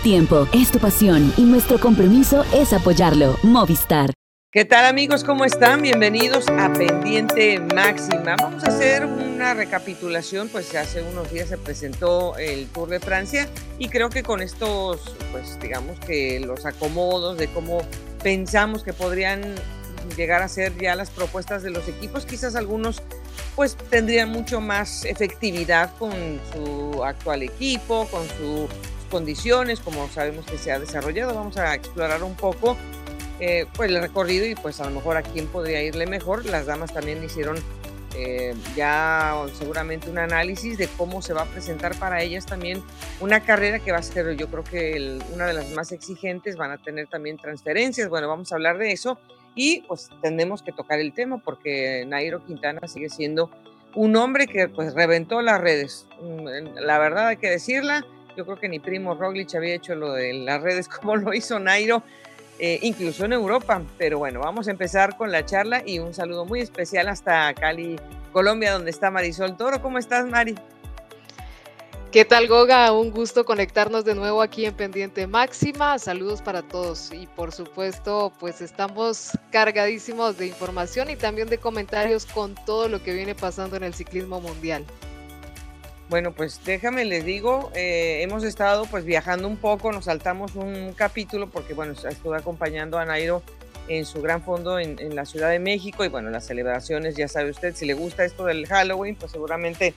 tiempo, es tu pasión y nuestro compromiso es apoyarlo. Movistar. ¿Qué tal amigos? ¿Cómo están? Bienvenidos a Pendiente Máxima. Vamos a hacer una recapitulación, pues hace unos días se presentó el Tour de Francia y creo que con estos, pues digamos que los acomodos de cómo pensamos que podrían llegar a ser ya las propuestas de los equipos, quizás algunos pues tendrían mucho más efectividad con su actual equipo, con sus condiciones, como sabemos que se ha desarrollado. Vamos a explorar un poco eh, pues el recorrido y pues a lo mejor a quién podría irle mejor. Las damas también hicieron eh, ya seguramente un análisis de cómo se va a presentar para ellas también una carrera que va a ser yo creo que una de las más exigentes, van a tener también transferencias, bueno, vamos a hablar de eso y pues tenemos que tocar el tema porque Nairo Quintana sigue siendo un hombre que pues reventó las redes, mm, la verdad hay que decirla, yo creo que ni Primo Roglic había hecho lo de las redes como lo hizo Nairo, eh, incluso en Europa. Pero bueno, vamos a empezar con la charla y un saludo muy especial hasta Cali, Colombia, donde está Marisol Toro. ¿Cómo estás, Mari? ¿Qué tal, Goga? Un gusto conectarnos de nuevo aquí en Pendiente Máxima. Saludos para todos y por supuesto, pues estamos cargadísimos de información y también de comentarios con todo lo que viene pasando en el ciclismo mundial. Bueno, pues déjame les digo, eh, hemos estado pues viajando un poco, nos saltamos un capítulo porque bueno, estuve acompañando a Nairo en su gran fondo en, en, la Ciudad de México y bueno, las celebraciones, ya sabe usted, si le gusta esto del Halloween, pues seguramente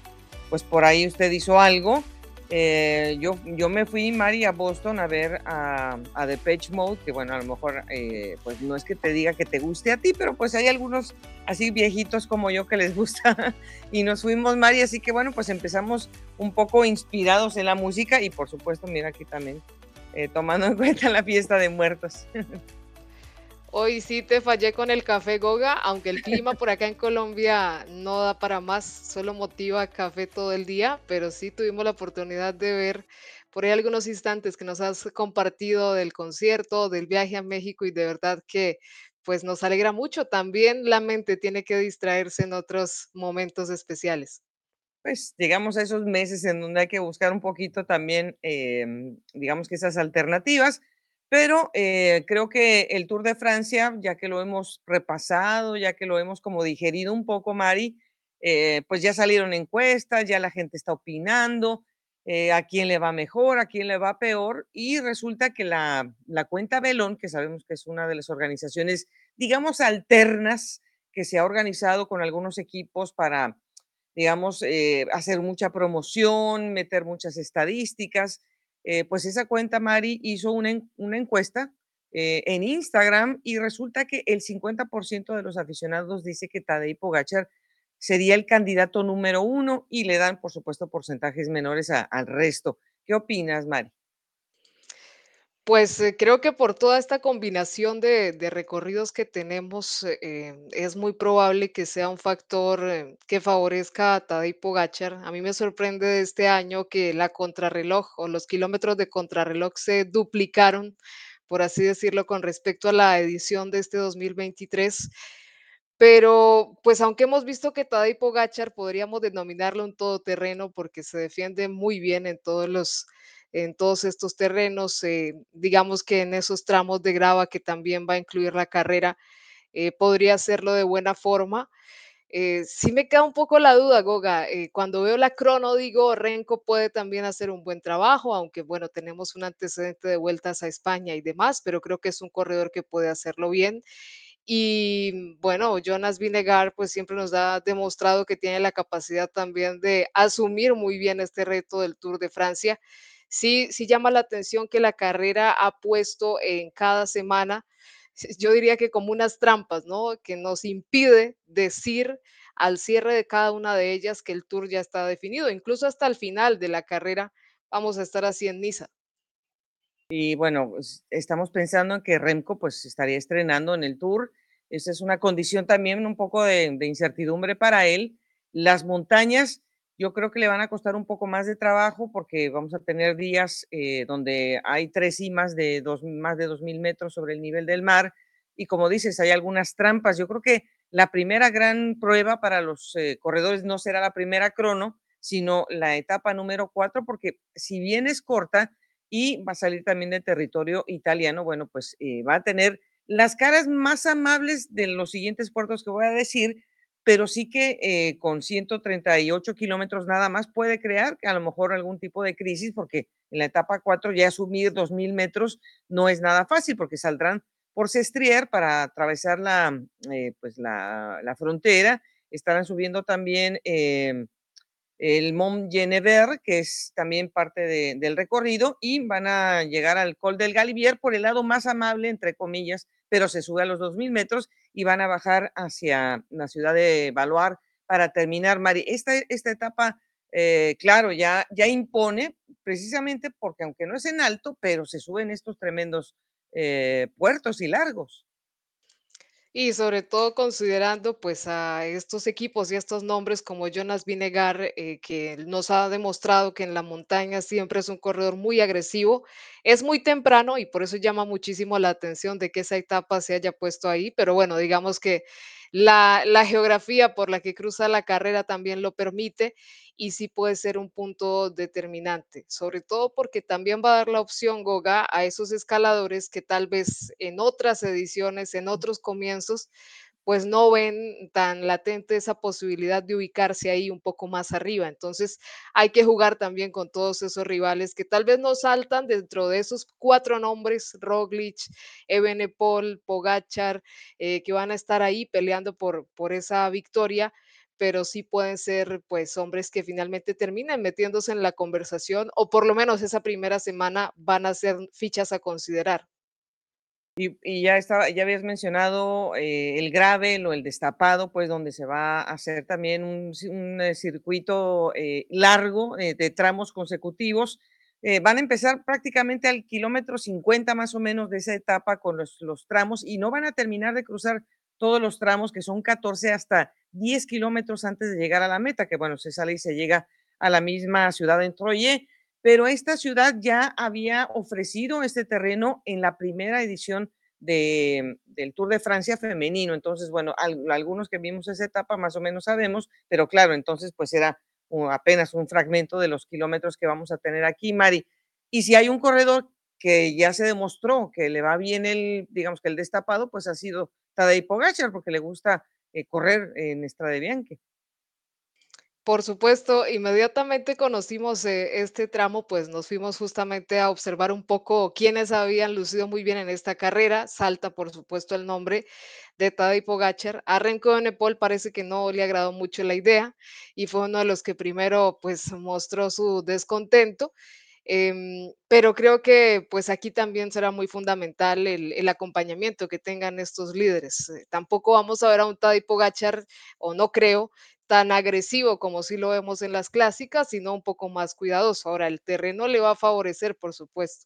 pues por ahí usted hizo algo eh, yo, yo me fui, Mari, a Boston a ver a, a Depeche Mode, que bueno, a lo mejor eh, pues no es que te diga que te guste a ti, pero pues hay algunos así viejitos como yo que les gusta y nos fuimos, Mari, así que bueno, pues empezamos un poco inspirados en la música y por supuesto, mira aquí también, eh, tomando en cuenta la fiesta de muertos. Hoy sí te fallé con el café Goga, aunque el clima por acá en Colombia no da para más, solo motiva café todo el día, pero sí tuvimos la oportunidad de ver por ahí algunos instantes que nos has compartido del concierto, del viaje a México y de verdad que pues nos alegra mucho. También la mente tiene que distraerse en otros momentos especiales. Pues llegamos a esos meses en donde hay que buscar un poquito también, em, digamos que esas alternativas pero eh, creo que el Tour de Francia, ya que lo hemos repasado, ya que lo hemos como digerido un poco, Mari, eh, pues ya salieron encuestas, ya la gente está opinando, eh, a quién le va mejor, a quién le va peor, y resulta que la, la cuenta Belón, que sabemos que es una de las organizaciones, digamos, alternas, que se ha organizado con algunos equipos para, digamos, hacer mucha promoción, meter muchas estadísticas, eh, pues esa cuenta, Mari, hizo una, encuesta eh, en Instagram y resulta que el 50% de los aficionados dice que Tadej Pogachar sería el candidato número uno y le dan, por supuesto, porcentajes menores al resto. ¿Qué opinas, Mari? Pues eh, creo que por toda esta combinación de, recorridos que tenemos, eh, es muy probable que sea un factor eh, que favorezca a Tadej Pogacar. A mí me sorprende de este año que la contrarreloj o los kilómetros de contrarreloj se duplicaron, por así decirlo, con respecto a la edición de este 2023. Pero, pues aunque hemos visto que Tadej Pogacar podríamos denominarlo un todoterreno porque se defiende muy bien en todos los en todos estos terrenos, eh, digamos que en esos tramos de grava que también va a incluir la carrera, eh, podría hacerlo de buena forma. Eh, sí me queda un poco la duda, Goga. cuando veo la crono, digo, Renko puede también hacer un buen trabajo, aunque bueno, tenemos un antecedente de vueltas a España y demás, pero creo que es un corredor que puede hacerlo bien. Y bueno, Jonas Vinegar pues siempre nos ha demostrado que tiene la capacidad también de asumir muy bien este reto del Tour de Francia sí, sí llama la atención que la carrera ha puesto en cada semana, yo diría que como unas trampas, ¿no? Que nos impide decir al cierre de cada una de ellas que el tour ya está definido, incluso hasta el final de la carrera vamos a estar así en Niza. Y bueno, pues, estamos pensando en que Remco pues estaría estrenando en el tour. Esa es una condición también un poco de, de incertidumbre para él. Las montañas, yo creo que le van a costar un poco más de trabajo porque vamos a tener días eh, donde hay tres cimas de dos, más de 2.000 metros sobre el nivel del mar y como dices, hay algunas trampas. Yo creo que la primera gran prueba para los eh, corredores no será la primera crono, sino la etapa número cuatro, porque si bien es corta y va a salir también de territorio italiano. Bueno, pues eh, va a tener las caras más amables de los siguientes puertos que voy a decir, pero sí que eh, con 138 kilómetros nada más puede crear a lo mejor algún tipo de crisis, porque en la etapa 4 ya asumir 2.000 metros no es nada fácil, porque saldrán por Sestrier para atravesar la, eh, pues la, frontera. Estarán subiendo también em, el Mont Genever, que es también parte del recorrido, y van a llegar al Col del Galibier por el lado más amable, entre comillas, pero se sube a los 2.000 metros y van a bajar hacia la ciudad de Baloar para terminar, Mari. Esta, esta etapa, eh, claro, ya, ya impone, precisamente porque aunque no es en alto, pero se suben estos tremendos eh, puertos y largos. Y sobre todo considerando pues a estos equipos y estos nombres como Jonas Vinegar, eh, que nos ha demostrado que en la montaña siempre es un corredor muy agresivo. Es muy temprano y por eso llama muchísimo la atención de que esa etapa se haya puesto ahí, pero bueno, digamos que la, la geografía por la que cruza la carrera también lo permite y sí puede ser un punto determinante, sobre todo porque también va a dar la opción Goga a esos escaladores que tal vez en otras ediciones, en otros comienzos, pues no ven tan latente esa posibilidad de ubicarse ahí un poco más arriba. Entonces hay que jugar también con todos esos rivales que tal vez no saltan dentro de esos cuatro nombres, Roglic, Ebenepol, Pogachar, eh, que van a estar ahí peleando por, por esa victoria pero sí pueden ser pues hombres que finalmente terminen metiéndose en la conversación o por lo menos esa primera semana van a ser fichas a considerar. Y, ya estaba, ya habías mencionado eh, el gravel o el destapado, pues donde se va a hacer también un, eh, circuito eh, largo de tramos consecutivos. van a empezar prácticamente al kilómetro 50 más o menos de esa etapa con los, los tramos y no van a terminar de cruzar todos los tramos, que son 14 hasta 10 kilómetros antes de llegar a la meta, que bueno, se sale y se llega a la misma ciudad en Troye, pero esta ciudad ya había ofrecido este terreno en la primera edición de, del Tour de Francia femenino. Entonces, bueno, algunos que vimos esa etapa más o menos sabemos, pero claro, entonces pues era apenas un fragmento de los kilómetros que vamos a tener aquí, Mari. Y si hay un corredor que ya se demostró que le va bien el, digamos que el destapado, pues ha sido Tadej Pogacar, porque le gusta eh, correr en Bianche. Por supuesto, inmediatamente conocimos eh, este tramo, pues nos fuimos justamente a observar un poco quiénes habían lucido muy bien en esta carrera. Salta, por supuesto, el nombre de Tadej Pogacar. A Renko Nepal parece que no le agradó mucho la idea y fue uno de los que primero pues mostró su descontento Em, pero creo que pues aquí también será muy fundamental el, acompañamiento que tengan estos líderes. Eh, tampoco vamos a ver a un Tadej Pogachar, o no creo, tan agresivo como si lo vemos en las clásicas, sino un poco más cuidadoso. Ahora, el terreno le va a favorecer, por supuesto.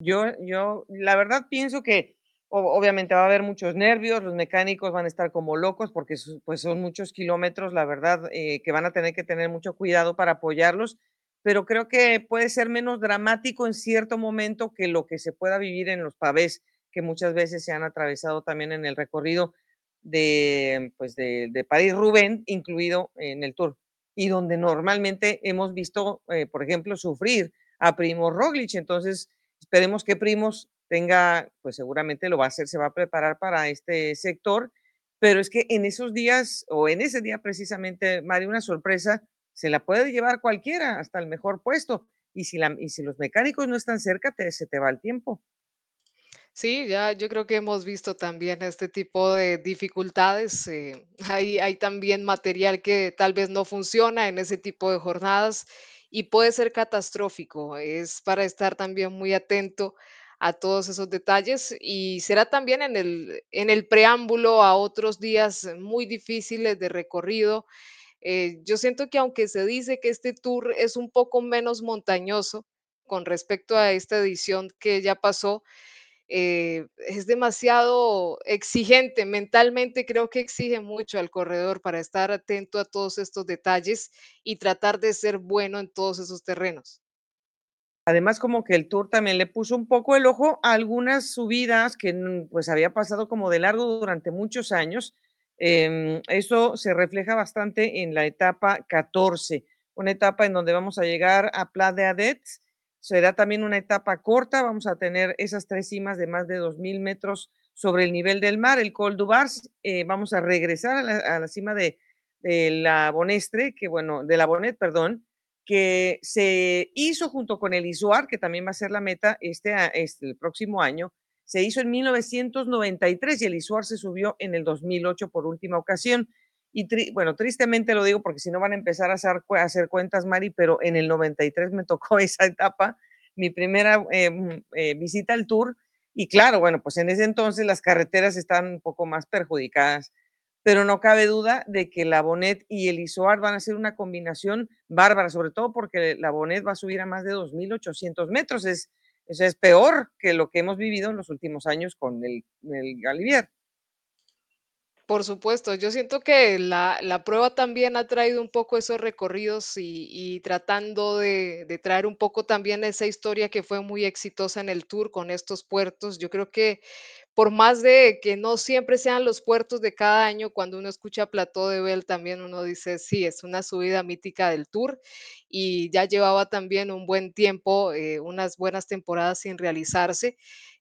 Yo, yo, la verdad pienso que obviamente va a haber muchos nervios, los mecánicos van a estar como locos porque pues son muchos kilómetros, la verdad, eh, que van a tener que tener mucho cuidado para apoyarlos pero creo que puede ser menos dramático en cierto momento que lo que se pueda vivir en los pavés que muchas veces se han atravesado también en el recorrido de, pues de, París-Rubén, incluido en el Tour, y donde normalmente hemos visto, eh, por ejemplo, sufrir a Primo Roglic. Entonces, esperemos que Primos tenga, pues seguramente lo va a hacer, se va a preparar para este sector, pero es que en esos días, o en ese día precisamente, Mario, una sorpresa se la puede llevar cualquiera hasta el mejor puesto. Y si, la, y si los mecánicos no están cerca, te, se te va el tiempo. Sí, ya yo creo que hemos visto también este tipo de dificultades. eh, hay, también material que tal vez no funciona en ese tipo de jornadas y puede ser catastrófico. Es para estar también muy atento a todos esos detalles y será también en el, en el preámbulo a otros días muy difíciles de recorrido eh, yo siento que aunque se dice que este tour es un poco menos montañoso con respecto a esta edición que ya pasó, eh, es demasiado exigente, mentalmente creo que exige mucho al corredor para estar atento a todos estos detalles y tratar de ser bueno en todos esos terrenos. Además, como que el Tour también le puso un poco el ojo a algunas subidas que pues había pasado como de largo durante muchos años Em, eso se refleja bastante en la etapa 14, una etapa en donde vamos a llegar a Pla de Adet será también una etapa corta, vamos a tener esas tres cimas de más de 2.000 metros sobre el nivel del mar, el Col du Bars, eh, vamos a regresar a la, cima de, la Bonestre, que bueno, de la Bonet, perdón, que se hizo junto con el Isoar, que también va a ser la meta este, este, el próximo año, se hizo en 1993 y el Isoar se subió en el 2008 por última ocasión. Y bueno, tristemente lo digo porque si no van a empezar a hacer, hacer, cuentas, Mari, pero en el 93 me tocó esa etapa, mi primera eh, mm, eh, visita al tour. Y claro, bueno, pues en ese entonces las carreteras estaban un poco más perjudicadas, pero no cabe duda de que la Bonet y el Isoar van a ser una combinación bárbara, sobre todo porque la Bonet va a subir a más de 2.800 metros. Es, eso es peor que lo que hemos vivido en los últimos años con el, el Galivier. Por supuesto, yo siento que la, la prueba también ha traído un poco esos recorridos y, tratando de, traer un poco también esa historia que fue muy exitosa en el tour con estos puertos. Yo creo que por más de que no siempre sean los puertos de cada año, cuando uno escucha Plateau de Bell, también uno dice, sí, es una subida mítica del tour y ya llevaba también un buen tiempo, eh, unas buenas temporadas sin realizarse.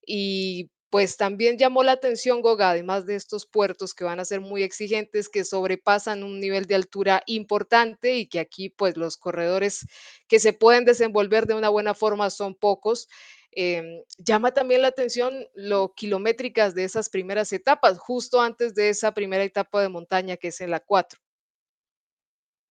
Y pues también llamó la atención Goga, además de estos puertos que van a ser muy exigentes, que sobrepasan un nivel de altura importante y que aquí pues los corredores que se pueden desenvolver de una buena forma son pocos. Em, llama también la atención lo kilométricas de esas primeras etapas, justo antes de esa primera etapa de montaña que es en la 4.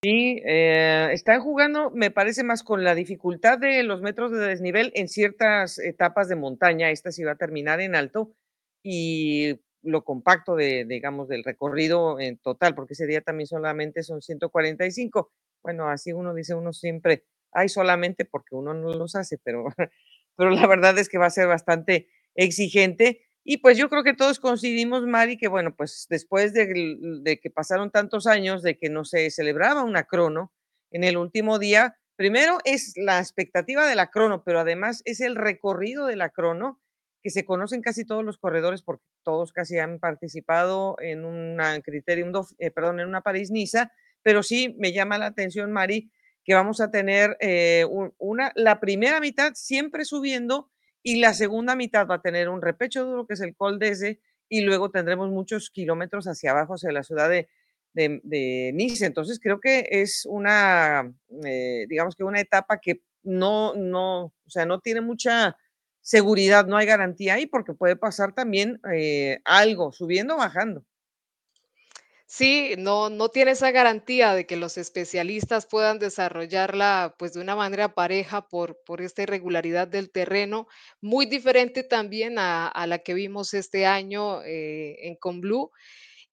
Sí, eh, están jugando, me parece más con la dificultad de los metros de desnivel en ciertas etapas de montaña. Esta sí va a terminar en alto y lo compacto de, digamos, del recorrido en total, porque ese día también solamente son 145. Bueno, así uno dice, uno siempre, hay solamente porque uno no los hace, pero, pero la verdad es que va a ser bastante exigente y pues yo creo que todos coincidimos, Mari, que bueno, pues después de, que pasaron tantos años de que no se celebraba una crono, en el último día, primero es la expectativa de la crono, pero además es el recorrido de la crono, que se conocen casi todos los corredores porque todos casi han participado en una Criterium, eh, perdón, en una París-Niza, pero sí me llama la atención, Mari, que vamos a tener eh, una, la primera mitad siempre subiendo y la segunda mitad va a tener un repecho duro que es el Col ese y luego tendremos muchos kilómetros hacia abajo, hacia la ciudad de, de, Nice. Entonces creo que es una, eh, digamos que una etapa que no, no, o sea, no tiene mucha seguridad, no hay garantía ahí porque puede pasar también eh, algo, subiendo o bajando. Sí, no, no tiene esa garantía de que los especialistas puedan desarrollarla pues de una manera pareja por, por esta irregularidad del terreno, muy diferente también a, la que vimos este año eh, en Conblue.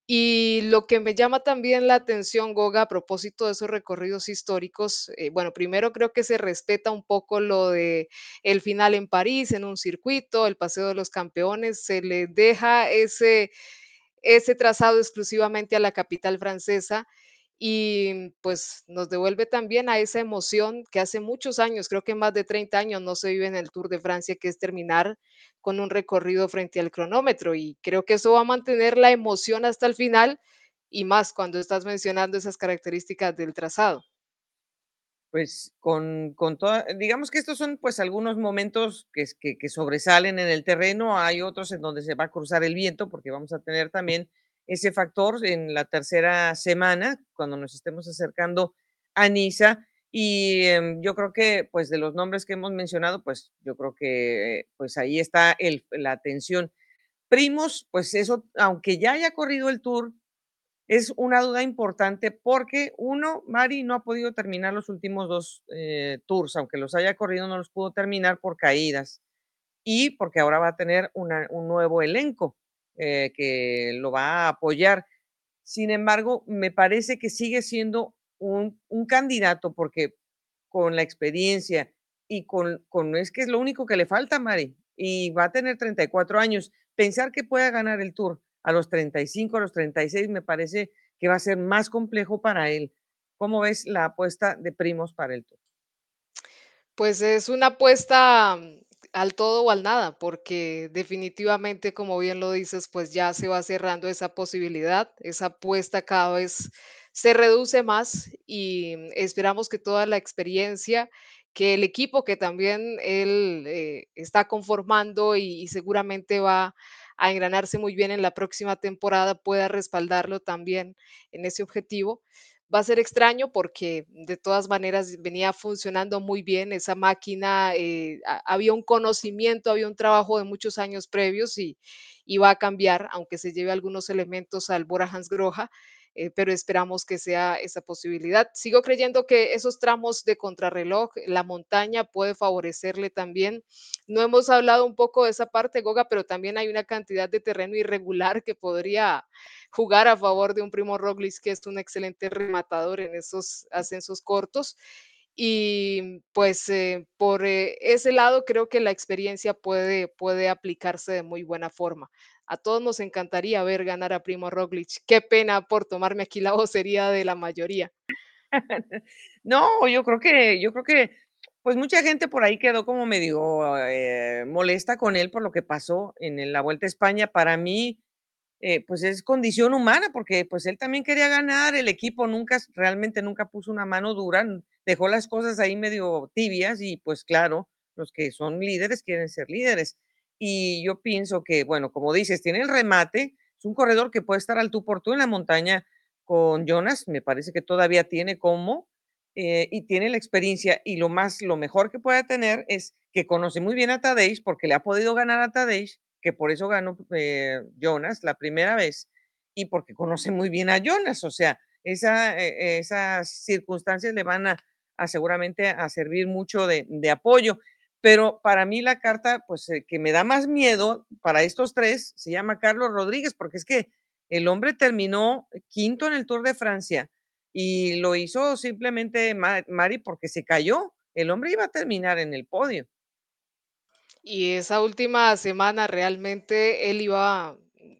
Y lo que me llama también la atención, Goga, a propósito de esos recorridos históricos, eh, bueno, primero creo que se respeta un poco lo de el final en París, en un circuito, el Paseo de los Campeones, se le deja ese ese trazado exclusivamente a la capital francesa y pues nos devuelve también a esa emoción que hace muchos años, creo que más de 30 años no se vive en el Tour de Francia, que es terminar con un recorrido frente al cronómetro y creo que eso va a mantener la emoción hasta el final y más cuando estás mencionando esas características del trazado. Pues con, con toda, digamos que estos son pues algunos momentos que, que, que, sobresalen en el terreno, hay otros en donde se va a cruzar el viento porque vamos a tener también ese factor en la tercera semana cuando nos estemos acercando a Niza y em, yo creo que pues de los nombres que hemos mencionado pues yo creo que pues ahí está el, la atención. Primos, pues eso, aunque ya haya corrido el tour, es una duda importante porque uno, Mari no ha podido terminar los últimos dos eh, tours, aunque los haya corrido, no los pudo terminar por caídas y porque ahora va a tener un nuevo elenco eh, que lo va a apoyar. Sin embargo, me parece que sigue siendo un, candidato porque con la experiencia y con, con, es que es lo único que le falta, Mari, y va a tener 34 años, pensar que pueda ganar el tour a los 35, a los 36, me parece que va a ser más complejo para él. ¿Cómo ves la apuesta de Primos para el Tour? Pues es una apuesta mm, al todo o al nada, porque definitivamente, como bien lo dices, pues ya se va cerrando esa posibilidad, esa apuesta cada vez se reduce más y mm, esperamos que toda la experiencia que el equipo que también él eh, está conformando y, y seguramente va a engranarse muy bien en la próxima temporada pueda respaldarlo también en ese objetivo. Va a ser extraño porque de todas maneras venía funcionando muy bien esa máquina, eh, ha- había un conocimiento, había un trabajo de muchos años previos y, y va a cambiar, aunque se lleve algunos elementos al Bora Hansgrohe, eh, pero esperamos que sea esa posibilidad. Sigo creyendo que esos tramos de contrarreloj, la montaña puede favorecerle también. No hemos hablado un poco de esa parte, Goga, pero también hay una cantidad de terreno irregular que podría jugar a favor de un Primo Roglic que es un excelente rematador en esos ascensos cortos. Y pues eh, por eh, ese lado creo que la experiencia puede, puede aplicarse de muy buena forma. A todos nos encantaría ver ganar a Primo Roglic. Qué pena por tomarme aquí la vocería de la mayoría. No, yo creo que, yo creo que, pues mucha gente por ahí quedó como medio eh, molesta con él por lo que pasó en la Vuelta a España. Para mí, eh, pues es condición humana, porque pues él también quería ganar, el equipo nunca, realmente nunca puso una mano dura, dejó las cosas ahí medio tibias y pues claro, los que son líderes quieren ser líderes. Y yo pienso que, bueno, como dices, tiene el remate, es un corredor que puede estar al tú por tú en la montaña con Jonas, me parece que todavía tiene cómo, eh, y tiene la experiencia y lo más, lo mejor que puede tener es que conoce muy bien a Tadej porque le ha podido ganar a Tadej que por eso ganó eh, Jonas la primera vez y porque conoce muy bien a Jonas, o sea, esa, eh, esas circunstancias le van a, a seguramente a servir mucho de, de apoyo. Pero para mí la carta, pues eh, que me da más miedo para estos tres, se llama Carlos Rodríguez, porque es que el hombre terminó quinto en el Tour de Francia y lo hizo simplemente Ma- Mari porque se cayó. El hombre iba a terminar en el podio. Y esa última semana realmente él iba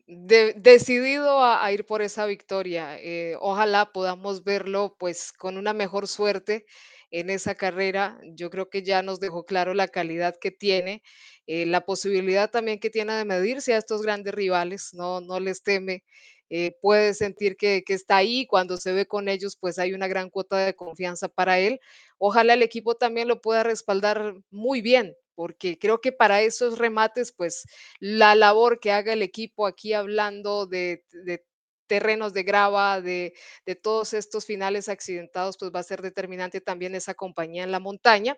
de- decidido a, a ir por esa victoria. Eh, ojalá podamos verlo pues con una mejor suerte en esa carrera. Yo creo que ya nos dejó claro la calidad que tiene, eh, la posibilidad también que tiene de medirse a estos grandes rivales, no, no les teme. eh, puede sentir que, que está ahí, cuando se ve con ellos, pues hay una gran cuota de confianza para él. Ojalá el equipo también lo pueda respaldar muy bien, porque creo que para esos remates, pues la labor que haga el equipo aquí hablando de, de terrenos de grava, de, de todos estos finales accidentados, pues va a ser determinante también esa compañía en la montaña.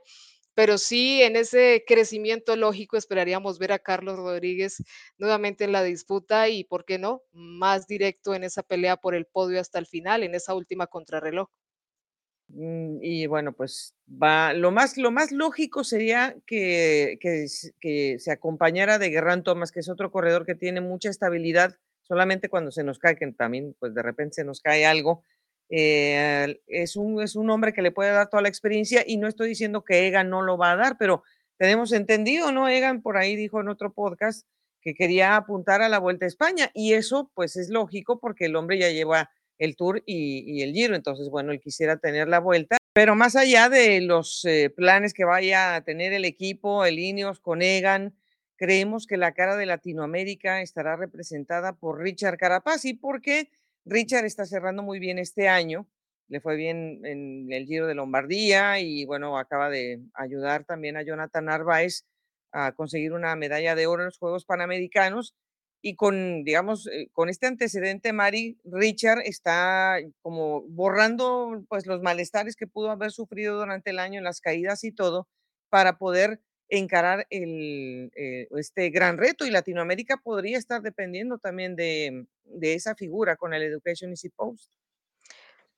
Pero sí, en ese crecimiento lógico esperaríamos ver a Carlos Rodríguez nuevamente en la disputa y, ¿por qué no?, más directo en esa pelea por el podio hasta el final, en esa última contrarreloj. Mm, y bueno, pues va, lo más, lo más lógico sería que, que, que se acompañara de Guerrán Thomas, que es otro corredor que tiene mucha estabilidad, solamente cuando se nos cae, que también pues de repente se nos cae algo. eh, es un, es un hombre que le puede dar toda la experiencia y no estoy diciendo que Egan no lo va a dar, pero tenemos entendido, ¿no? Egan por ahí dijo en otro podcast que quería apuntar a la Vuelta a España y eso pues es lógico porque el hombre ya lleva el Tour y, el Giro. Entonces, bueno, él quisiera tener la vuelta. Pero más allá de los eh, planes que vaya a tener el equipo, el Ineos con Egan, creemos que la cara de Latinoamérica estará representada por Richard Carapaz y porque Richard está cerrando muy bien este año. Le fue bien en el Giro de Lombardía y bueno, acaba de ayudar también a Jonathan Narváez a conseguir una medalla de oro en los Juegos Panamericanos y con, digamos, eh, con este antecedente, Mari, Richard está como borrando pues los malestares que pudo haber sufrido durante el año, las caídas y todo, para poder encarar eh, este gran reto. Y Latinoamérica podría estar dependiendo también de, esa figura con el Education Easy Post.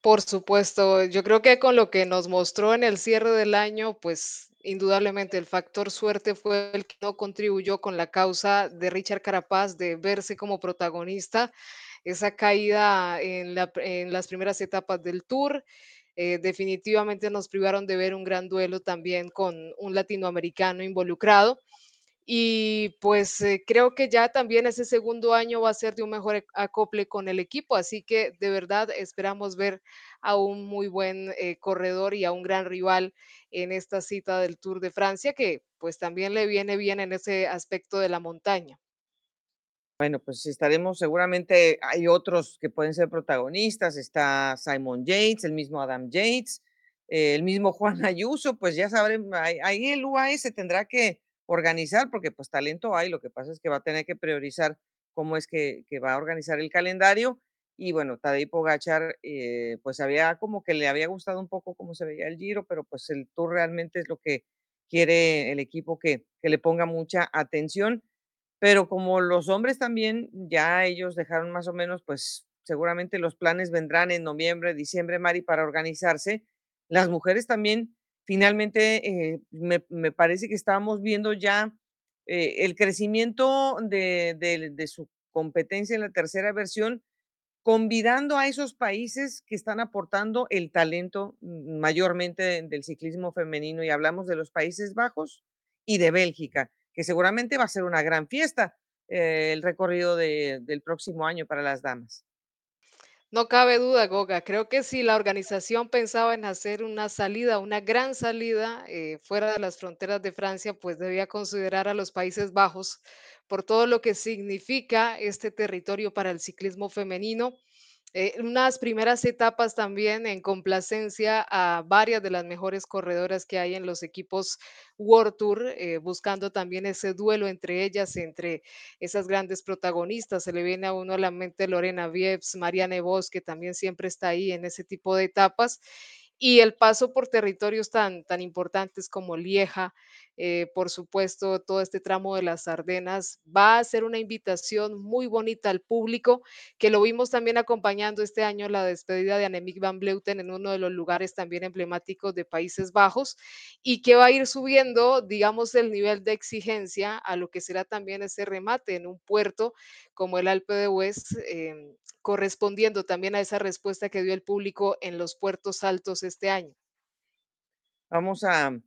Por supuesto, yo creo que con lo que nos mostró en el cierre del año, pues indudablemente el factor suerte fue el que no contribuyó con la causa de Richard Carapaz de verse como protagonista. Esa caída en las primeras etapas del Tour, eh, definitivamente nos privaron de ver un gran duelo también con un latinoamericano involucrado. Y pues eh, creo que ya también ese segundo año va a ser de un mejor ec- acople con el equipo, así que de verdad esperamos ver a un muy buen eh, corredor y a un gran rival en esta cita del Tour de Francia, que pues también le viene bien en ese aspecto de la montaña. Bueno, pues estaremos, seguramente hay otros que pueden ser protagonistas, está Simon Yates, el mismo Adam Yates, eh, el mismo Juan Ayuso, pues ya ahí, ahí el UAE se tendrá que organizar, porque pues talento hay, lo que pasa es que va a tener que priorizar cómo es que, que va a organizar el calendario. Y bueno, Tadej Pogachar, eh, pues había como que le había gustado un poco cómo se veía el Giro, pero pues el Tour realmente es lo que quiere el equipo que, que le ponga mucha atención. Pero como los hombres también, ya ellos dejaron más o menos, pues seguramente los planes vendrán en noviembre, diciembre, Mari, para organizarse. Las mujeres también, finalmente, eh, me, me parece que estamos viendo ya eh, el crecimiento de, de- su competencia en la tercera versión, convidando a esos países que están aportando el talento mayormente de- del ciclismo femenino. Y hablamos de los Países Bajos y de Bélgica, que seguramente va a ser una gran fiesta eh, el recorrido de- del próximo año para las damas. No cabe duda, Goga. Creo que si la organización pensaba en hacer una salida, una gran salida eh, fuera de las fronteras de Francia, pues debía considerar a los Países Bajos por todo lo que significa este territorio para el ciclismo femenino. Eh, unas primeras etapas también en complacencia a varias de las mejores corredoras que hay en los equipos World Tour, eh, buscando también ese duelo entre ellas, entre esas grandes protagonistas. Se le viene a uno a la mente Lorena Viebs, Marianne Vos, que también siempre está ahí en ese tipo de etapas. Y el paso por territorios tan, tan importantes como Lieja, eh, por supuesto, todo este tramo de las Ardenas, va a ser una invitación muy bonita al público, que lo vimos también acompañando este año la despedida de Annemiek van Vleuten en uno de los lugares también emblemáticos de Países Bajos y que va a ir subiendo, digamos, el nivel de exigencia a lo que será también ese remate en un puerto como el Alpe de Huez, em, correspondiendo también a esa respuesta que dio el público en los puertos altos este año. Vamos a,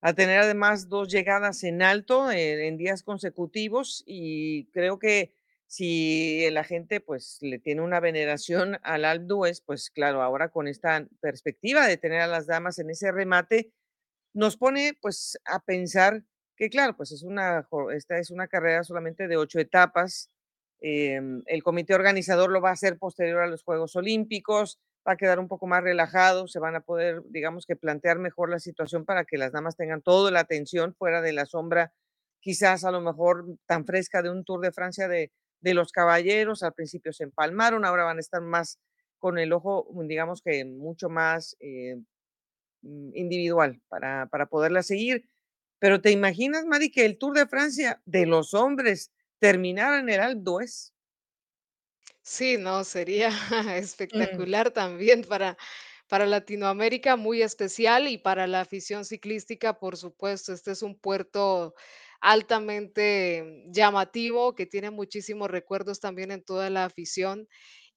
a tener además dos llegadas en alto en días consecutivos y creo que si la gente pues le tiene una veneración al Alpe d'Huez, pues claro, ahora con esta perspectiva de tener a las damas en ese remate, nos pone pues a pensar que claro, pues es una, esta es una carrera solamente de ocho etapas. em, el comité organizador lo va a hacer posterior a los Juegos Olímpicos, va a quedar un poco más relajado, se van a poder, digamos que plantear mejor la situación para que las damas tengan toda la atención fuera de la sombra, quizás a lo mejor tan fresca de un Tour de Francia de, de los caballeros. Al principio se empalmaron, ahora van a estar más con el ojo, digamos que mucho más eh, mm, individual para, para poderla seguir. Pero ¿te imaginas, Mari, que el Tour de Francia de los hombres terminara en el Alpe? Sí, no, sería Mm, espectacular también para, para Latinoamérica, muy especial y para la afición ciclística, por supuesto. Este es un puerto altamente llamativo que tiene muchísimos recuerdos también en toda la afición.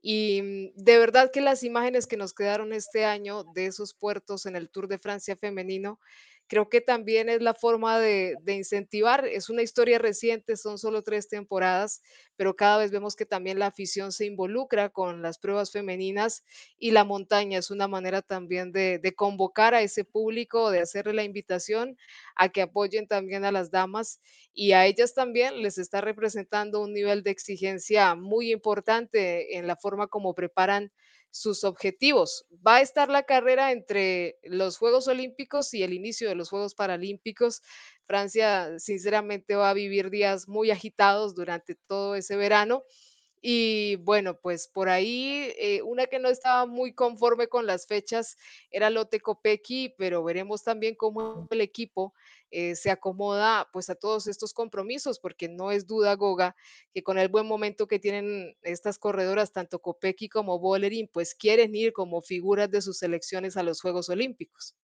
Y mm, de verdad que las imágenes que nos quedaron este año de esos puertos en el Tour de Francia femenino, creo que también es la forma de, incentivar. Es una historia reciente, son solo tres temporadas pero cada vez vemos que también la afición se involucra con las pruebas femeninas y la montaña es una manera también de convocar a ese público, de hacerle la invitación a que apoyen también a las damas y a ellas también les está representando un nivel de exigencia muy importante en la forma como preparan sus objetivos. Va a estar la carrera entre los Juegos Olímpicos y el inicio de los Juegos Paralímpicos Francia, sinceramente, va a vivir días muy agitados durante todo ese verano. Y bueno, pues por ahí, eh, una que no estaba muy conforme con las fechas era Lotte Kopecky, pero veremos también cómo el equipo eh, se acomoda pues a todos estos compromisos, porque no es duda, Goga, que con el buen momento que tienen estas corredoras, tanto Kopecky como Bolerín, pues quieren ir como figuras de sus selecciones a los Juegos Olímpicos.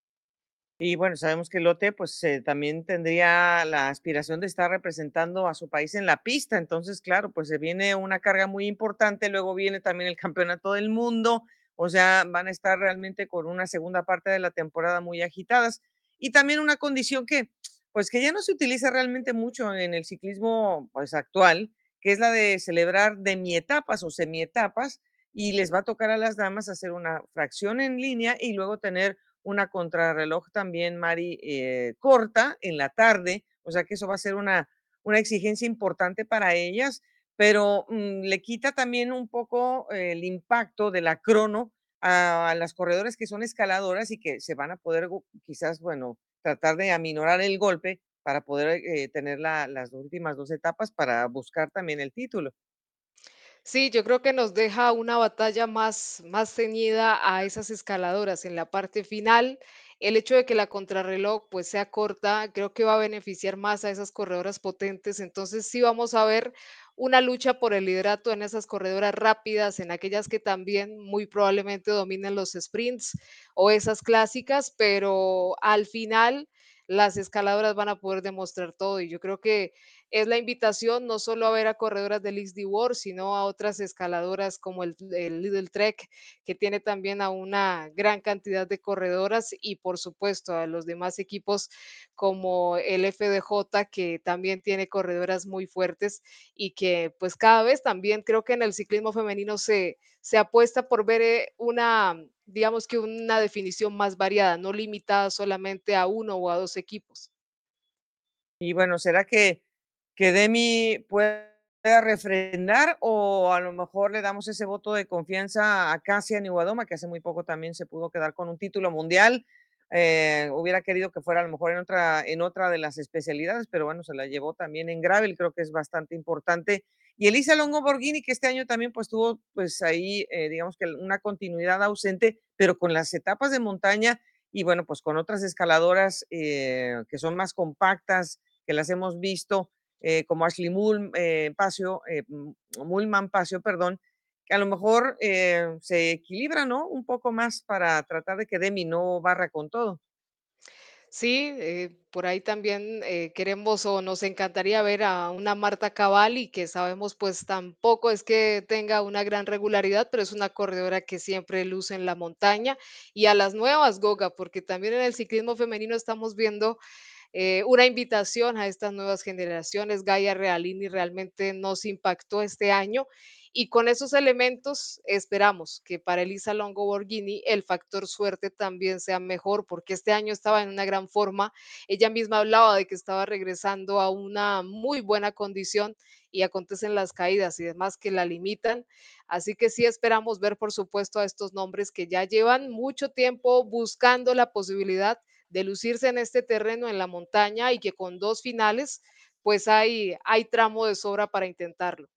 Y bueno, sabemos que Lotte pues también tendría la aspiración de estar representando a su país en la pista. Entonces, claro, pues se viene una carga muy importante. Luego viene también el campeonato del mundo. O sea, van a estar realmente con una segunda parte de la temporada muy agitadas. Y también una condición que, pues que ya no se utiliza realmente mucho en el ciclismo pues actual, que es la de celebrar demietapas o semietapas. Y les va a tocar a las damas hacer una fracción en línea y luego tener una contrarreloj también, Mari, eh, corta en la tarde, o sea que eso va a ser una, una exigencia importante para ellas, pero mm, le quita también un poco el impacto de la crono a las corredoras que son escaladoras y que se van a poder quizás, bueno, tratar de aminorar el golpe para poder eh, tener la, las últimas dos etapas para buscar también el título. Sí, yo creo que nos deja una batalla más, más ceñida a esas escaladoras en la parte final. El hecho de que la contrarreloj pues sea corta, creo que va a beneficiar más a esas corredoras potentes. Entonces sí vamos a ver una lucha por el liderato en esas corredoras rápidas, en aquellas que también muy probablemente dominen los sprints o esas clásicas, pero al final las escaladoras van a poder demostrar todo. Y yo creo que es la invitación no solo a ver a corredoras del XD World, sino a otras escaladoras como el, el Little Trek, que tiene también a una gran cantidad de corredoras y por supuesto a los demás equipos como el FDJ, que también tiene corredoras muy fuertes y que pues cada vez también creo que en el ciclismo femenino se, se apuesta por ver eh, una, digamos que una definición más variada, no limitada solamente a uno o a dos equipos. Y bueno, ¿será que, que Demi puede refrendar o a lo mejor le damos ese voto de confianza a Casia Niwadoma, que hace muy poco también se pudo quedar con un título mundial? Eh, hubiera querido que fuera a lo mejor en otra, en otra de las especialidades, pero bueno, se la llevó también en gravel, creo que es bastante importante. Y Elisa Longo Borghini, que este año también pues tuvo pues ahí, eh, digamos que una continuidad ausente, pero con las etapas de montaña y bueno, pues con otras escaladoras eh, que son más compactas, que las hemos visto, como Ashley Mull, Pacio, Mullman Pacio, perdón, que a lo mejor eh, se equilibra, ¿no? Un poco más para tratar de que Demi no barra con todo. Sí, eh, por ahí también eh, queremos o nos encantaría ver a una Marta Cavalli, que sabemos pues tampoco es que tenga una gran regularidad, pero es una corredora que siempre luce en la montaña. Y a las nuevas, Goga, porque también en el ciclismo femenino estamos viendo eh, una invitación a estas nuevas generaciones. Gaia Realini realmente nos impactó este año y con esos elementos esperamos que para Elisa Longo Borghini el factor suerte también sea mejor, porque este año estaba en una gran forma. Ella misma hablaba de que estaba regresando a una muy buena condición y acontecen las caídas y demás que la limitan. Así que sí esperamos ver, por supuesto, a estos nombres que ya llevan mucho tiempo buscando la posibilidad de lucirse en este terreno en la montaña y que con dos finales, pues hay, hay tramo de sobra para intentarlo.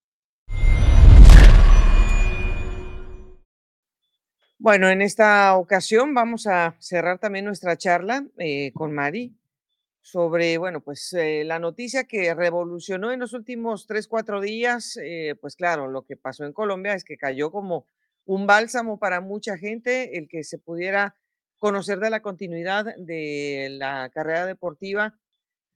Bueno, en esta ocasión vamos a cerrar también nuestra charla eh, con Mari sobre, bueno, pues eh, la noticia que revolucionó en los últimos tres, cuatro días, eh, pues claro, lo que pasó en Colombia es que cayó como un bálsamo para mucha gente el que se pudiera conocer de la continuidad de la carrera deportiva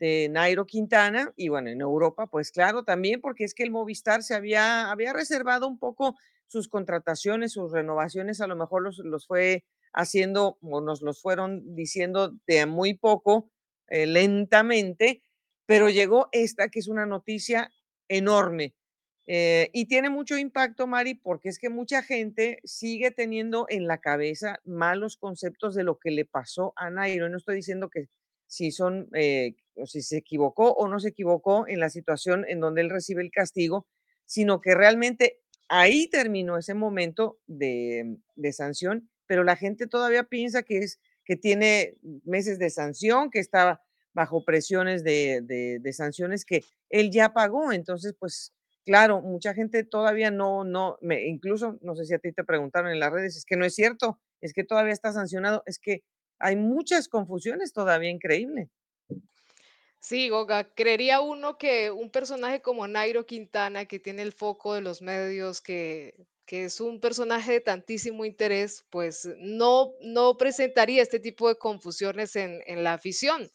de Nairo Quintana y bueno, en Europa, pues claro, también porque es que el Movistar se había, había reservado un poco sus contrataciones, sus renovaciones, a lo mejor los, los fue haciendo o nos los fueron diciendo de muy poco, eh, lentamente, pero llegó esta que es una noticia enorme. Eh, y tiene mucho impacto, Mari, porque es que mucha gente sigue teniendo en la cabeza malos conceptos de lo que le pasó a Nairo. No estoy diciendo que si son, eh, o si se equivocó o no se equivocó en la situación en donde él recibe el castigo, sino que realmente ahí terminó ese momento de, de sanción, pero la gente todavía piensa que es que tiene meses de sanción, que estaba bajo presiones de, de, de sanciones que él ya pagó. Entonces, pues Claro, mucha gente todavía no, no, me, incluso, no sé si a ti te preguntaron en las redes, es que no es cierto, es que todavía está sancionado, es que hay muchas confusiones todavía, increíble. Sí, Goga, creería uno que un personaje como Nairo Quintana, que tiene el foco de los medios, que, que es un personaje de tantísimo interés, pues no, no presentaría este tipo de confusiones en, en la afición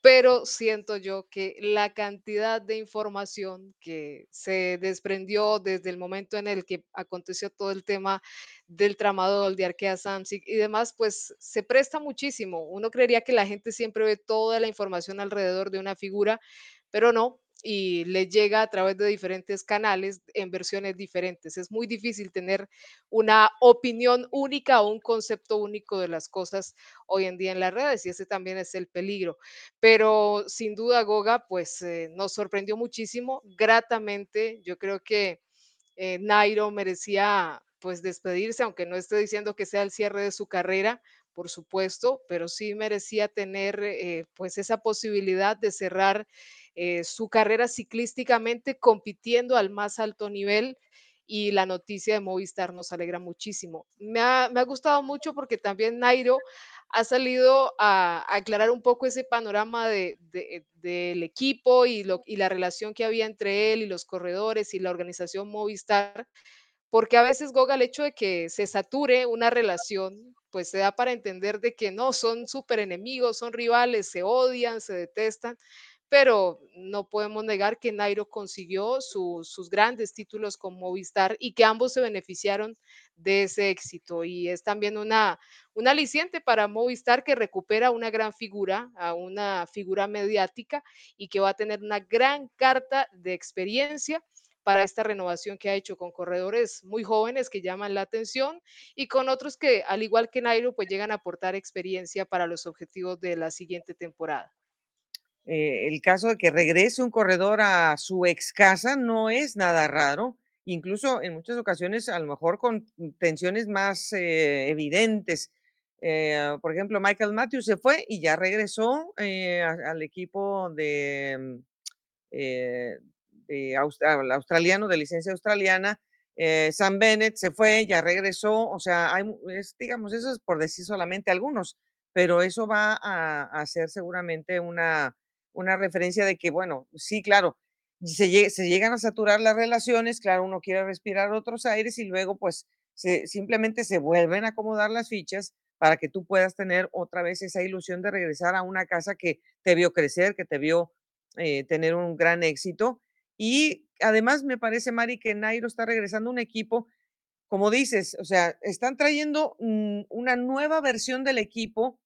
pero siento yo que la cantidad de información que se desprendió desde el momento en el que aconteció todo el tema del tramadol, de Arkea Samsic y demás, pues se presta muchísimo. Uno creería que la gente siempre ve toda la información alrededor de una figura, pero no, y le llega a través de diferentes canales en versiones diferentes. Es muy difícil tener una opinión única o un concepto único de las cosas hoy en día en las redes y ese también es el peligro. Pero sin duda, Goga, pues eh, nos sorprendió muchísimo, gratamente. Yo creo que eh, Nairo merecía pues despedirse, aunque no esté diciendo que sea el cierre de su carrera, por supuesto, pero sí merecía tener eh, pues esa posibilidad de cerrar eh, su carrera ciclísticamente compitiendo al más alto nivel y la noticia de Movistar nos alegra muchísimo. Me ha, me ha gustado mucho porque también Nairo ha salido a, aclarar un poco ese panorama de, de- del equipo y, y la relación que había entre él y los corredores y la organización Movistar porque a veces, Goga, el hecho de que se sature una relación, pues se da para entender de que no, son súper enemigos, son rivales, se odian, se detestan, pero no podemos negar que Nairo consiguió su- sus grandes títulos con Movistar y que ambos se beneficiaron de ese éxito. Y es también una, un aliciente para Movistar que recupera una gran figura, a una figura mediática y que va a tener una gran carta de experiencia para esta renovación que ha hecho con corredores muy jóvenes que llaman la atención y con otros que, al igual que Nairo, pues llegan a aportar experiencia para los objetivos de la siguiente temporada. Eh, el caso de que regrese un corredor a su ex casa no es nada raro, incluso en muchas ocasiones a lo mejor con tensiones más eh, evidentes. Eh, por ejemplo, Michael Matthews se fue y ya regresó eh, al equipo de, mm, eh, de aus- al australiano, de licencia australiana. eh, Sam Bennett se fue, ya regresó, o sea, hay, es, digamos, eso es por decir solamente algunos, pero eso va a, a ser seguramente una, una referencia de que, bueno, sí, claro, se, lle- se llegan a saturar las relaciones, claro, uno quiere respirar otros aires y luego pues simplemente se vuelven a acomodar las fichas para que tú puedas tener otra vez esa ilusión de regresar a una casa que te vio crecer, que te vio eh, tener un gran éxito. Y además me parece, Mari, que Nairo está regresando un equipo, como dices, o sea, están trayendo una nueva versión del equipo.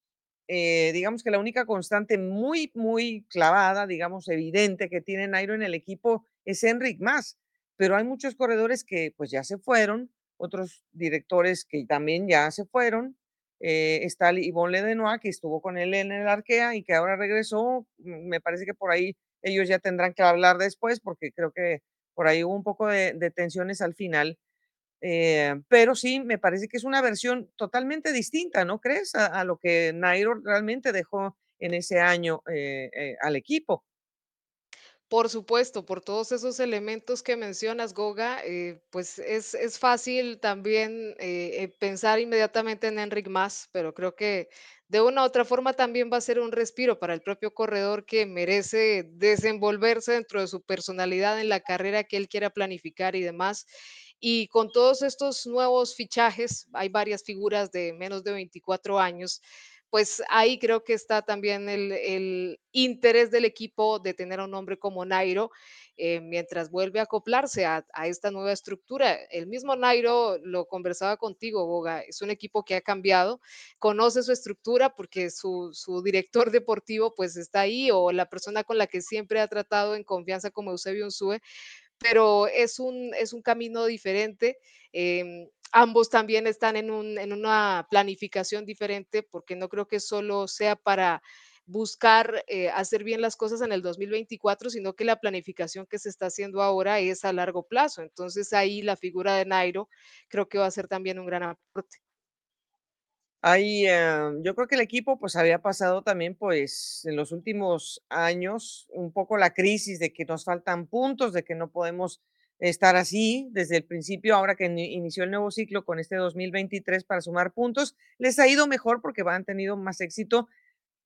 Eh, digamos que la única constante muy, muy clavada, digamos, evidente que tiene Nairo en el equipo es Enric Mas, pero hay muchos corredores que pues ya se fueron, otros directores que también ya se fueron. eh, está Yvonne Ledenois, que estuvo con él en el Arkea y que ahora regresó. mm, Me parece que por ahí ellos ya tendrán que hablar después, porque creo que por ahí hubo un poco de, de tensiones al final. Eh, pero sí, me parece que es una versión totalmente distinta, ¿no crees? A, lo que Nairo realmente dejó en ese año eh, eh, al equipo. Por supuesto, por todos esos elementos que mencionas, Goga, pues es, es fácil también pensar inmediatamente en Enric Mas, pero creo que de una u otra forma también va a ser un respiro para el propio corredor que merece desenvolverse dentro de su personalidad en la carrera que él quiera planificar y demás. Y con todos estos nuevos fichajes, hay varias figuras de menos de 24 años pues ahí creo que está también el, interés del equipo de tener a un hombre como Nairo eh, mientras vuelve a acoplarse a, esta nueva estructura. El mismo Nairo lo conversaba contigo, Boga, es un equipo que ha cambiado, conoce su estructura porque su, su director deportivo pues está ahí o la persona con la que siempre ha tratado en confianza como Eusebio Unsue, pero es un, es un camino diferente. em, ambos también están en, un, en una planificación diferente porque no creo que solo sea para buscar eh, hacer bien las cosas en el 2024, sino que la planificación que se está haciendo ahora es a largo plazo. Entonces ahí la figura de Nairo creo que va a ser también un gran aporte. Ahí, eh, yo creo que el equipo pues había pasado también pues en los últimos años un poco la crisis de que nos faltan puntos, de que no podemos estar así desde el principio, ahora que ini- inició el nuevo ciclo con este 2023 para sumar puntos, les ha ido mejor porque han tenido más éxito,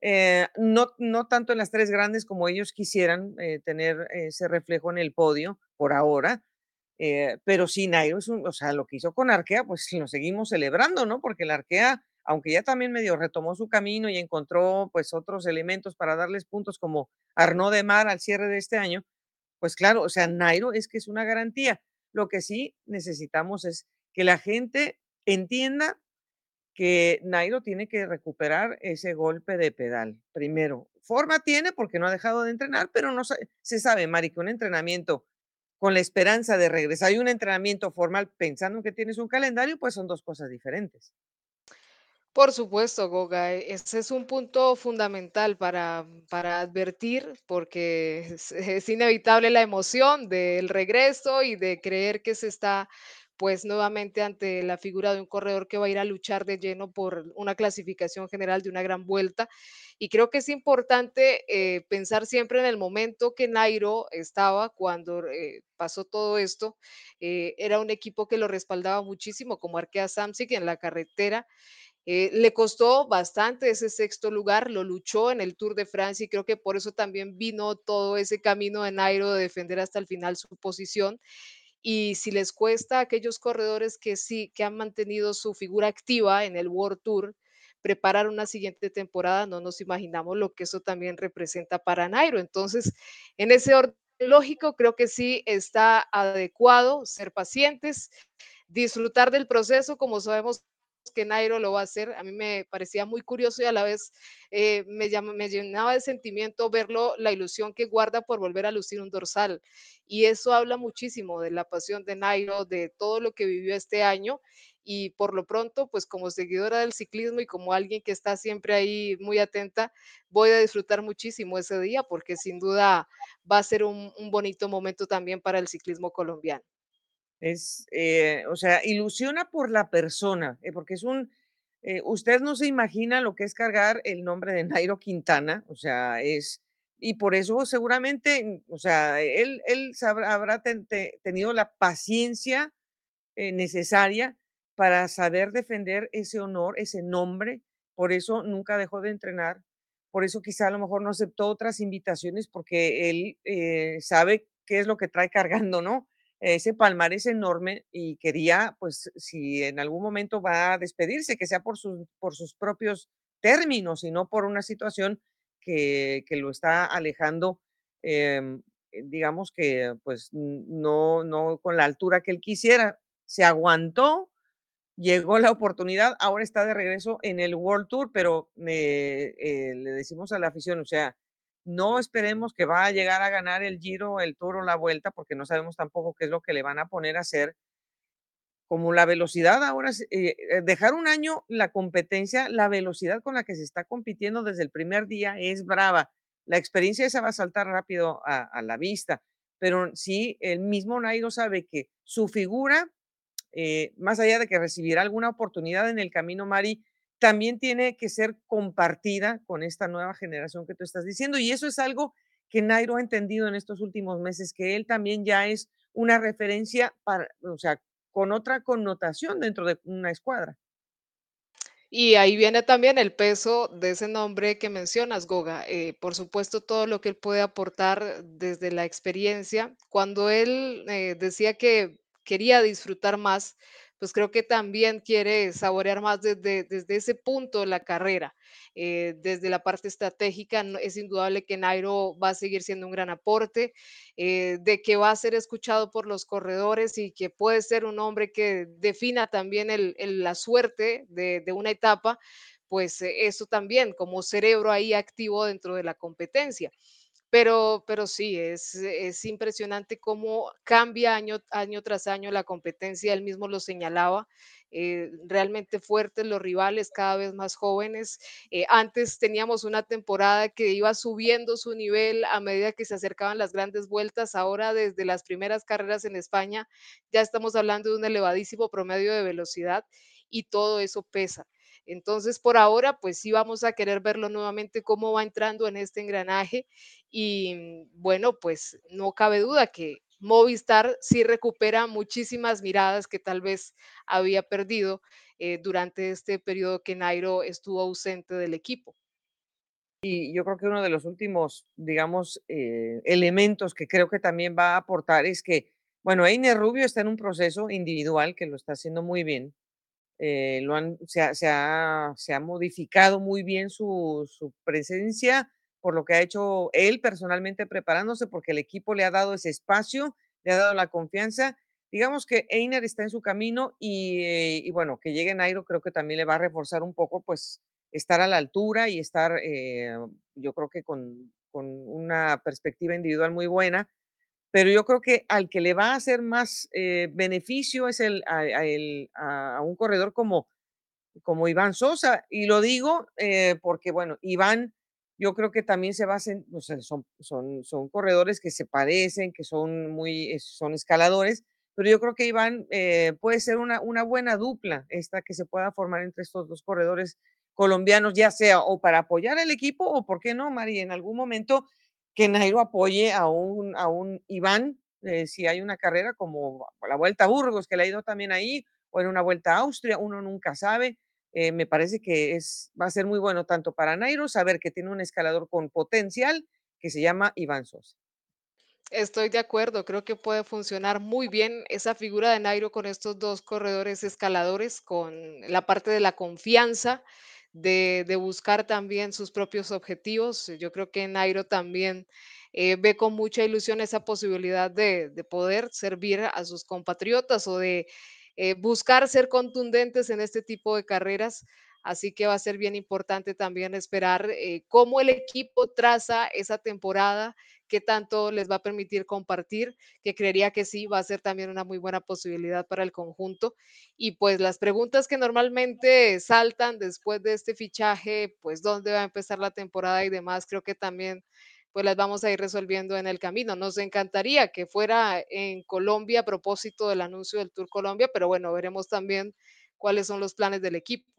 eh, no, no tanto en las tres grandes como ellos quisieran eh, tener ese reflejo en el podio por ahora, eh, pero sí, Nairo es un, o sea, lo que hizo con Arkea, pues lo seguimos celebrando, ¿no? Porque el Arkea, aunque ya también medio retomó su camino y encontró pues otros elementos para darles puntos como Arnaud de Mar al cierre de este año, pues claro, o sea, Nairo es que es una garantía. Lo que sí necesitamos es que la gente entienda que Nairo tiene que recuperar ese golpe de pedal. Primero, forma tiene porque no ha dejado de entrenar, pero no se sabe, Mari, que un entrenamiento con la esperanza de regresar y un entrenamiento formal pensando que tienes un calendario, pues son dos cosas diferentes. Por supuesto, Goga, e- ese es un punto fundamental para, para advertir, porque es, es inevitable la emoción del regreso y de creer que se está pues nuevamente ante la figura de un corredor que va a ir a luchar de lleno por una clasificación general de una gran vuelta. Y creo que es importante eh, pensar siempre en el momento que Nairo estaba cuando eh, pasó todo esto. Eh, era un equipo que lo respaldaba muchísimo, como Arkea Samsic en la carretera. Eh, le costó bastante ese sexto lugar, lo luchó en el Tour de Francia y creo que por eso también vino todo ese camino de Nairo de defender hasta el final su posición. Y si les cuesta a aquellos corredores que sí, que han mantenido su figura activa en el World Tour, preparar una siguiente temporada, no nos imaginamos lo que eso también representa para Nairo. Entonces, en ese orden lógico, creo que sí está adecuado ser pacientes, disfrutar del proceso, como sabemos que Nairo lo va a hacer. A mí me parecía muy curioso y a la vez eh, me, llenaba de sentimiento verlo, la ilusión que guarda por volver a lucir un dorsal. Y eso habla muchísimo de la pasión de Nairo, de todo lo que vivió este año. Y por lo pronto, pues como seguidora del ciclismo y como alguien que está siempre ahí muy atenta, voy a disfrutar muchísimo ese día porque sin duda va a ser un bonito momento también para el ciclismo colombiano. Es, eh, o sea, ilusiona por la persona, eh, porque es un, eh, usted no se imagina lo que es cargar el nombre de Nairo Quintana, o sea, es, y por eso seguramente, o sea, él, él sabrá, habrá tenido la paciencia necesaria para saber defender ese honor, ese nombre, por eso nunca dejó de entrenar, por eso quizá a lo mejor no aceptó otras invitaciones, porque él sabe qué es lo que trae cargando, ¿no? Ese palmarés enorme y quería, pues, si en algún momento va a despedirse, que sea por sus, por sus propios términos y no por una situación que, que lo está alejando, em, eh, digamos que, pues, no, no con la altura que él quisiera. Se aguantó, llegó la oportunidad, ahora está de regreso en el World Tour, pero eh, le decimos a la afición, o sea, no esperemos que va a llegar a ganar el Giro, el Tour o la Vuelta, porque no sabemos tampoco qué es lo que le van a poner a hacer. Como la velocidad ahora, eh, eh, dejar un año la competencia, la velocidad con la que se está compitiendo desde el primer día es brava. La experiencia esa va a saltar rápido a, la vista, pero sí, el mismo Nairo sabe que su figura, eh, más allá de que recibirá alguna oportunidad en el camino, Mari, también tiene que ser compartida con esta nueva generación que tú estás diciendo. Y eso es algo que Nairo ha entendido en estos últimos meses, que él también ya es una referencia para, o sea, con otra connotación dentro de una escuadra. Y ahí viene también el peso de ese nombre que mencionas, Goga. Eh, por supuesto, todo lo que él puede aportar desde la experiencia. Cuando él eh, decía que quería disfrutar más, pues creo que también quiere saborear más desde, desde ese punto la carrera. Eh, desde la parte estratégica, es indudable que Nairo va a seguir siendo un gran aporte, eh, de que va a ser escuchado por los corredores y que puede ser un hombre que defina también la suerte de, de una etapa, pues eh, eso también como cerebro ahí activo dentro de la competencia. Pero, pero sí, es, es impresionante cómo cambia año, año tras año la competencia, él mismo lo señalaba, eh, realmente fuertes los rivales, cada vez más jóvenes. Eh, antes teníamos una temporada que iba subiendo su nivel a medida que se acercaban las grandes vueltas, ahora desde las primeras carreras en España ya estamos hablando de un elevadísimo promedio de velocidad y todo eso pesa. Entonces, por ahora, pues sí vamos a querer verlo nuevamente cómo va entrando en este engranaje y bueno, pues no cabe duda que Movistar sí recupera muchísimas miradas que tal vez había perdido eh, durante este periodo que Nairo estuvo ausente del equipo. Y yo creo que uno de los últimos, digamos, eh, elementos que creo que también va a aportar es que, bueno, Einer Rubio está en un proceso individual que lo está haciendo muy bien eh, lo han, se, ha, se, ha, se, ha, modificado muy bien su, su, presencia por lo que ha hecho él personalmente preparándose, porque el equipo le ha dado ese espacio, le ha dado la confianza. Digamos que Einer está en su camino y, eh, y bueno, que llegue Nairo creo que también le va a reforzar un poco, pues estar a la altura y estar, eh, yo creo que con, con una perspectiva individual muy buena pero yo creo que al que le va a hacer más eh, beneficio es el, a, un corredor como, como Iván Sosa. Y lo digo eh, porque, bueno, Iván, yo creo que también se o sea, son, son, son corredores que se parecen, que son muy, son escaladores, pero yo creo que Iván eh, puede ser una, una buena dupla esta que se pueda formar entre estos dos corredores colombianos, ya sea o para apoyar al equipo o, ¿por qué no, Mari? En algún momento que Nairo apoye a un, a un Iván, eh, si hay una carrera como la Vuelta a Burgos, que le ha ido también ahí, o en una Vuelta a Austria, uno nunca sabe. Eh, me parece que es, va a ser muy bueno tanto para Nairo saber que tiene un escalador con potencial que se llama Iván Sosa. Estoy de acuerdo, creo que puede funcionar muy bien esa figura de Nairo con estos dos corredores escaladores, con la parte de la confianza, de, buscar también sus propios objetivos. Yo creo que Nairo también eh, ve con mucha ilusión esa posibilidad de, de poder servir a sus compatriotas o de eh, buscar ser contundentes en este tipo de carreras. Así que va a ser bien importante también esperar eh, cómo el equipo traza esa temporada, qué tanto les va a permitir compartir, que creería que sí, va a ser también una muy buena posibilidad para el conjunto. Y pues las preguntas que normalmente saltan después de este fichaje, pues dónde va a empezar la temporada y demás, creo que también pues las vamos a ir resolviendo en el camino. Nos encantaría que fuera en Colombia a propósito del anuncio del Tour Colombia, pero bueno, veremos también cuáles son los planes del equipo.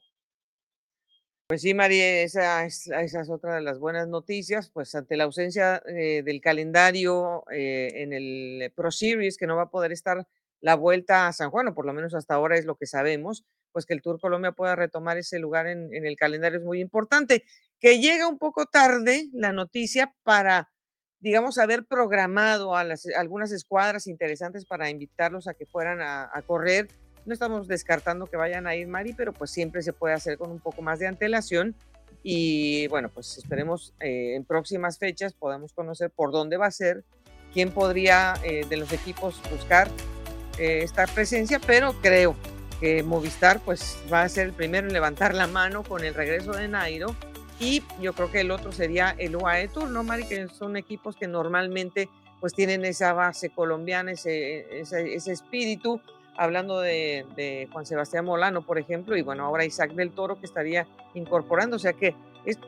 Pues sí, María, esa es, esa es otra de las buenas noticias, pues ante la ausencia eh, del calendario eh, en el Pro Series, que no va a poder estar la vuelta a San Juan, o por lo menos hasta ahora es lo que sabemos, pues que el Tour Colombia pueda retomar ese lugar en, en el calendario es muy importante que llega un poco tarde la noticia para, digamos, haber programado a, las, algunas escuadras interesantes para invitarlos a que fueran a, correr. No estamos descartando que vayan a ir, Mari, pero pues siempre se puede hacer con un poco más de antelación. Y bueno, pues esperemos eh, en próximas fechas podamos conocer por dónde va a ser, quién podría eh, de los equipos buscar eh, esta presencia, pero creo que Movistar pues va a ser el primero en levantar la mano con el regreso de Nairo y yo creo que el otro sería el UAE Tour, ¿no, Mari? Que son equipos que normalmente pues tienen esa base colombiana, ese, ese, espíritu, hablando de, Juan Sebastián Molano, por ejemplo, y bueno, ahora Isaac del Toro que estaría incorporando, o sea que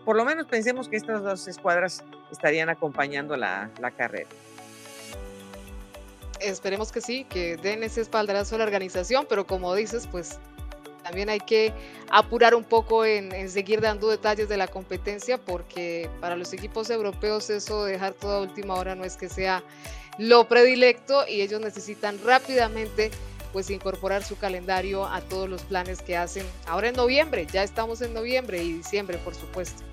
por lo menos pensemos que estas dos escuadras estarían acompañando la, la carrera. Esperemos que sí, que den ese espaldarazo a la organización, pero como dices, pues también hay que apurar un poco en, seguir dando detalles de la competencia porque para los equipos europeos eso de dejar toda última hora no es que sea lo predilecto y ellos necesitan rápidamente pues incorporar su calendario a todos los planes que hacen ahora en noviembre, ya estamos en noviembre y diciembre por supuesto.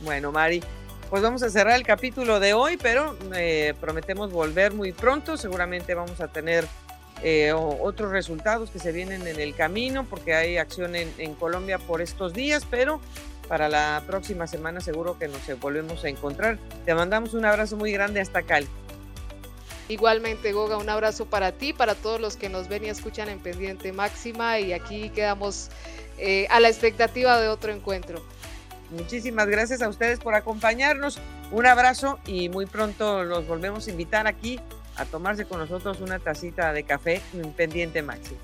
Bueno, Mari, pues vamos a cerrar el capítulo de hoy, pero eh, prometemos volver muy pronto, seguramente vamos a tener eh, otros resultados que se vienen en el camino, porque hay acción en, Colombia por estos días, pero para la próxima semana seguro que nos volvemos a encontrar. Te mandamos un abrazo muy grande hasta Cali. Igualmente, Goga, un abrazo para ti, para todos los que nos ven y escuchan en Pendiente Máxima y aquí quedamos eh, a la expectativa de otro encuentro. Muchísimas gracias a ustedes por acompañarnos. Un abrazo y muy pronto los volvemos a invitar aquí a tomarse con nosotros una tacita de café en pendiente máximo.